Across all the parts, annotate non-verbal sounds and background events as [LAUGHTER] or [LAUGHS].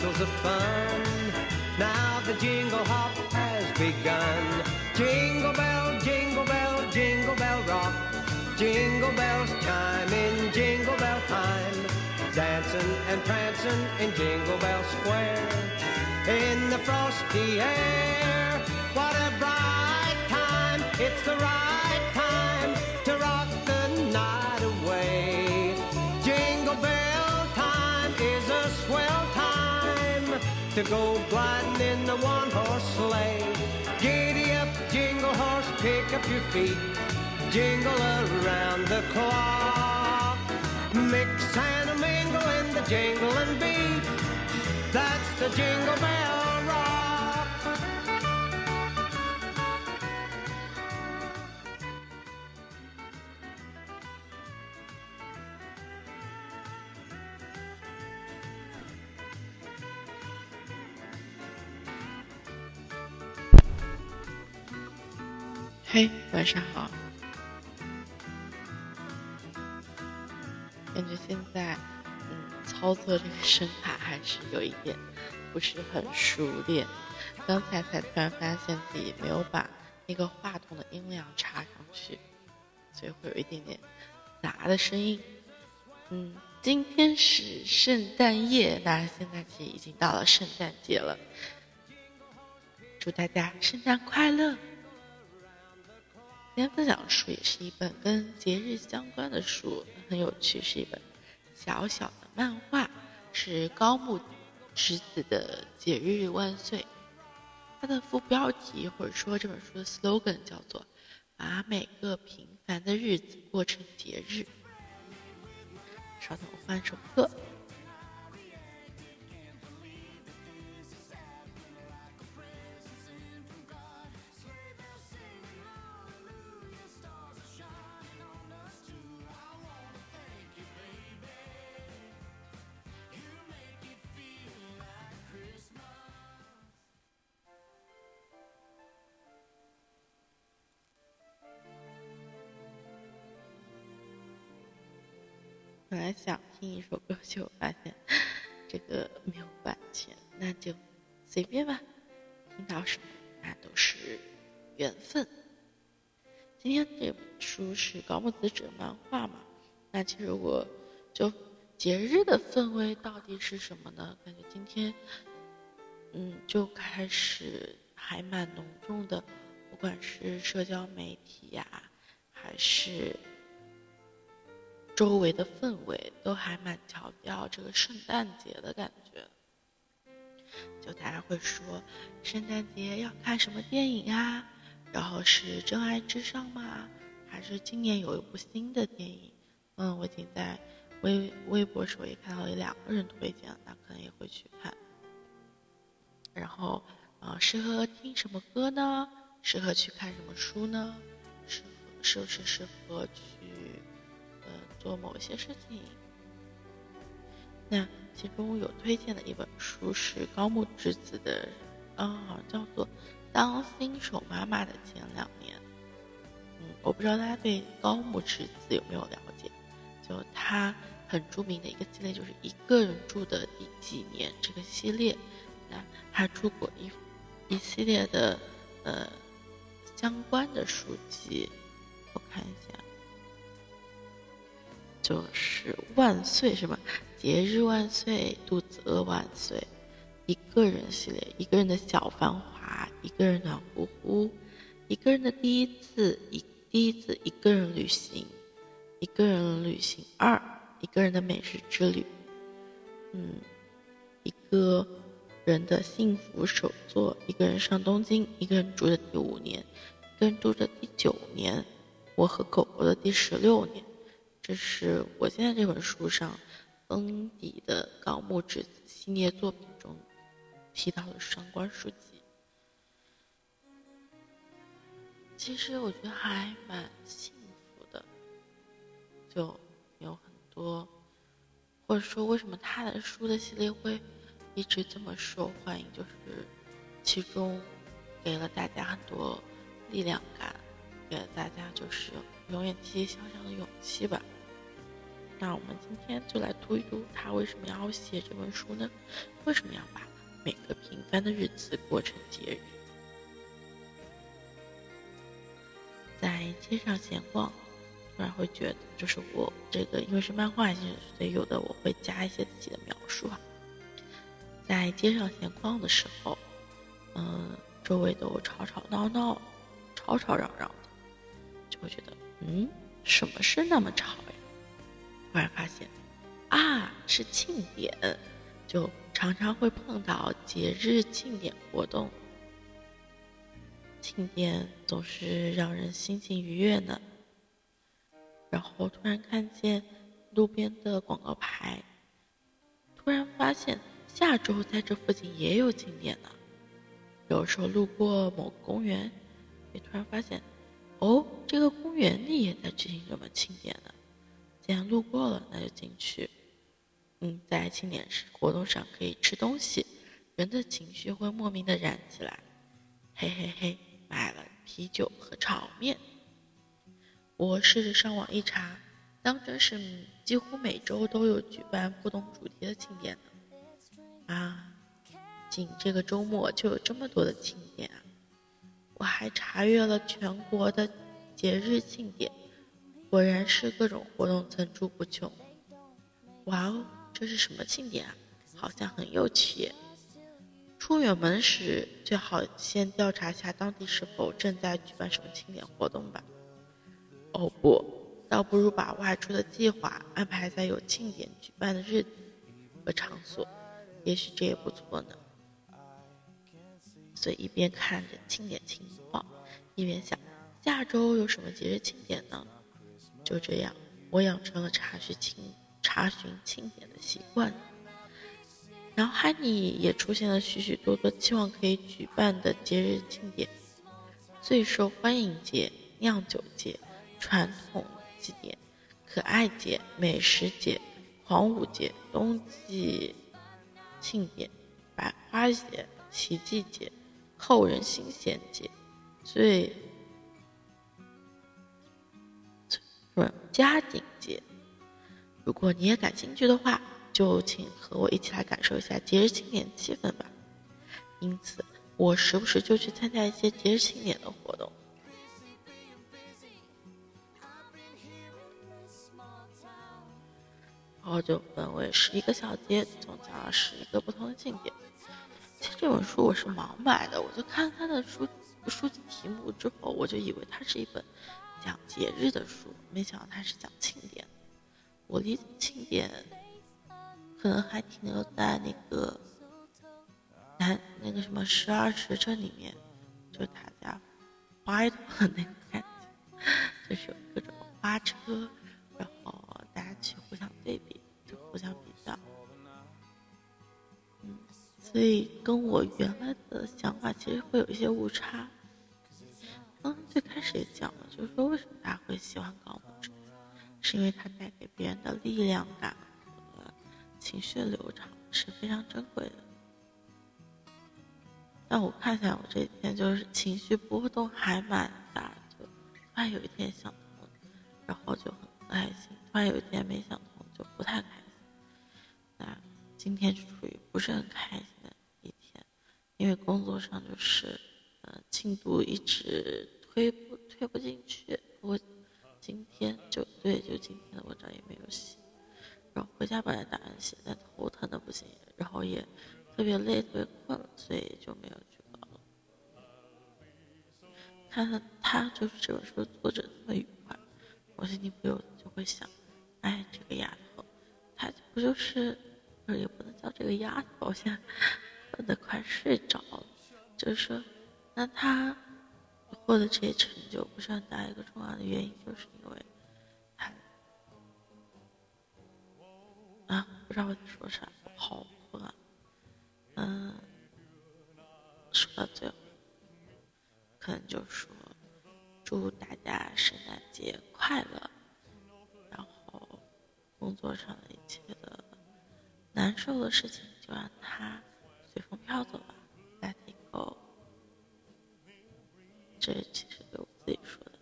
bushels of fun. Now the jingle hop has begun. Jingle bell, jingle bell, jingle bell rock. Jingle bells chime in jingle bell time. Dancing and prancing in Jingle Bell Square. In the frosty air, what a bright time. It's the right to go gliding in the one horse sleigh. Giddy up, jingle horse, pick up your feet. Jingle around the clock. Mix and a mingle in the jingling beat. That's the jingle bell 嘿，晚上好。感觉现在，嗯，操作这个声卡还是有一点不是很熟练。刚才才突然发现自己没有把那个话筒的音量插上去，所以会有一点点杂的声音。嗯，今天是圣诞夜，那现在其实已经到了圣诞节了。祝大家圣诞快乐！今天分享的书也是一本跟节日相关的书，很有趣，是一本小小的漫画，是高木直子的《节日万岁》。它的副标题或者说这本书的 slogan 叫做“把每个平凡的日子过成节日”。稍等，我换一首歌。本来想听一首歌，结果发现这个没有版权，那就随便吧。听到什么，那都是缘分。今天这本书是高木子者漫画嘛？那其实我就节日的氛围到底是什么呢？感觉今天，嗯，就开始还蛮浓重的，不管是社交媒体呀，还是。周围的氛围都还蛮调调这个圣诞节的感觉，就大家会说圣诞节要看什么电影啊？然后是真爱至上吗？还是今年有一部新的电影？嗯，我已经在微微博首页看到有两个人推荐，那可能也会去看。然后，啊，适合听什么歌呢？适合去看什么书呢？适是不是适合去？做某些事情，那其中有推荐的一本书是高木直子的，啊，叫做《当新手妈妈的前两年》。嗯，我不知道大家对高木直子有没有了解？就他很著名的一个系列，就是一个人住的第几年这个系列。那还出过一一系列的呃相关的书籍，我看一下。就是万岁是吧？节日万岁，肚子饿万岁，一个人系列，一个人的小繁华，一个人暖乎乎，一个人的第一次，一第一次一个人旅行，一个人旅行二，一个人的美食之旅，嗯，一个人的幸福手作，一个人上东京，一个人住的第五年，一个人住的第九年，我和狗狗的第十六年。这是我现在这本书上封底的高木直子系列作品中提到的相关书籍。其实我觉得还蛮幸福的，就有很多，或者说为什么他的书的系列会一直这么受欢迎，就是其中给了大家很多力量感，给了大家就是永远积极向上的勇气吧。那我们今天就来读一读他为什么要写这本书呢？为什么要把每个平凡的日子过成节日？在街上闲逛，突然会觉得，就是我这个因为是漫画，所以有的我会加一些自己的描述啊。在街上闲逛的时候，嗯，周围都吵吵闹闹、吵吵嚷嚷的，就会觉得，嗯，什么事那么吵呀？突然发现，啊，是庆典，就常常会碰到节日庆典活动。庆典总是让人心情愉悦呢。然后突然看见路边的广告牌，突然发现下周在这附近也有庆典呢。有时候路过某个公园，也突然发现，哦，这个公园里也在举行什么庆典呢。既然路过了，那就进去。嗯，在庆典时活动上可以吃东西，人的情绪会莫名的燃起来。嘿嘿嘿。买了啤酒和炒面。我试着上网一查，当真是几乎每周都有举办不同主题的庆典呢。啊，仅这个周末就有这么多的庆典啊！我还查阅了全国的节日庆典，果然是各种活动层出不穷。哇哦，这是什么庆典啊？好像很有趣。出远门时，最好先调查下当地是否正在举办什么庆典活动吧。哦不，倒不如把外出的计划安排在有庆典举办的日子和场所，也许这也不错呢。所以一边看着庆典情报，一边想下周有什么节日庆典呢？就这样，我养成了查询庆查询庆典的习惯。脑海里也出现了许许多多期望可以举办的节日庆典：最受欢迎节、酿酒节、传统祭典、可爱节、美食节、狂舞节、冬季庆典、百花节、奇迹节、扣人心弦节、最最佳景节。如果你也感兴趣的话。就请和我一起来感受一下节日庆典气氛吧。因此，我时不时就去参加一些节日庆典的活动。然后就分为十一个小节，总讲了十一个不同的庆典。其实这本书我是盲买的，我就看它的书书籍题目之后，我就以为它是一本讲节日的书，没想到他是讲庆典。我离庆典。可能还停留在那个男那个什么十二时辰里面，就大家摆渡的那个感觉，就是有各种花车，然后大家去互相对比，就互相比较。嗯，所以跟我原来的想法其实会有一些误差。就是说为什么大家会喜欢高木直子，是因为它带给别人的力量感和。情绪流畅是非常珍贵的，但我看起来我这一天就是情绪波动还蛮大，就突然有一天想通，然后就很开心；突然有一天没想通，就不太开心。那今天就处于不是很开心的一天，因为工作上就是，呃，进度一直推推不进去。我今天就对，就今天的文章也没有写。然后回家本来打算写，但头疼的不行，然后也特别累、特别困，所以就没有去搞了。看看他就是这本书的作者这么愉快，我心里不由就会想：哎，这个丫头，她不就是……也不能叫这个丫头，我现在 [LAUGHS] 困得快睡着了。就是说，那她获得这些成就，不是很大一个重要的原因，就是因为。啊，不知道我在说啥，好困啊。嗯，说到最后，可能就说祝大家圣诞节快乐。然后工作上的一切的难受的事情，就让它随风飘走这其实对我自己说的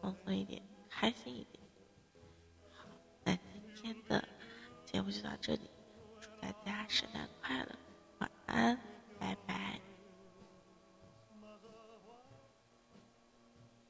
放松一点开心一点。好那今天的节目就到这里。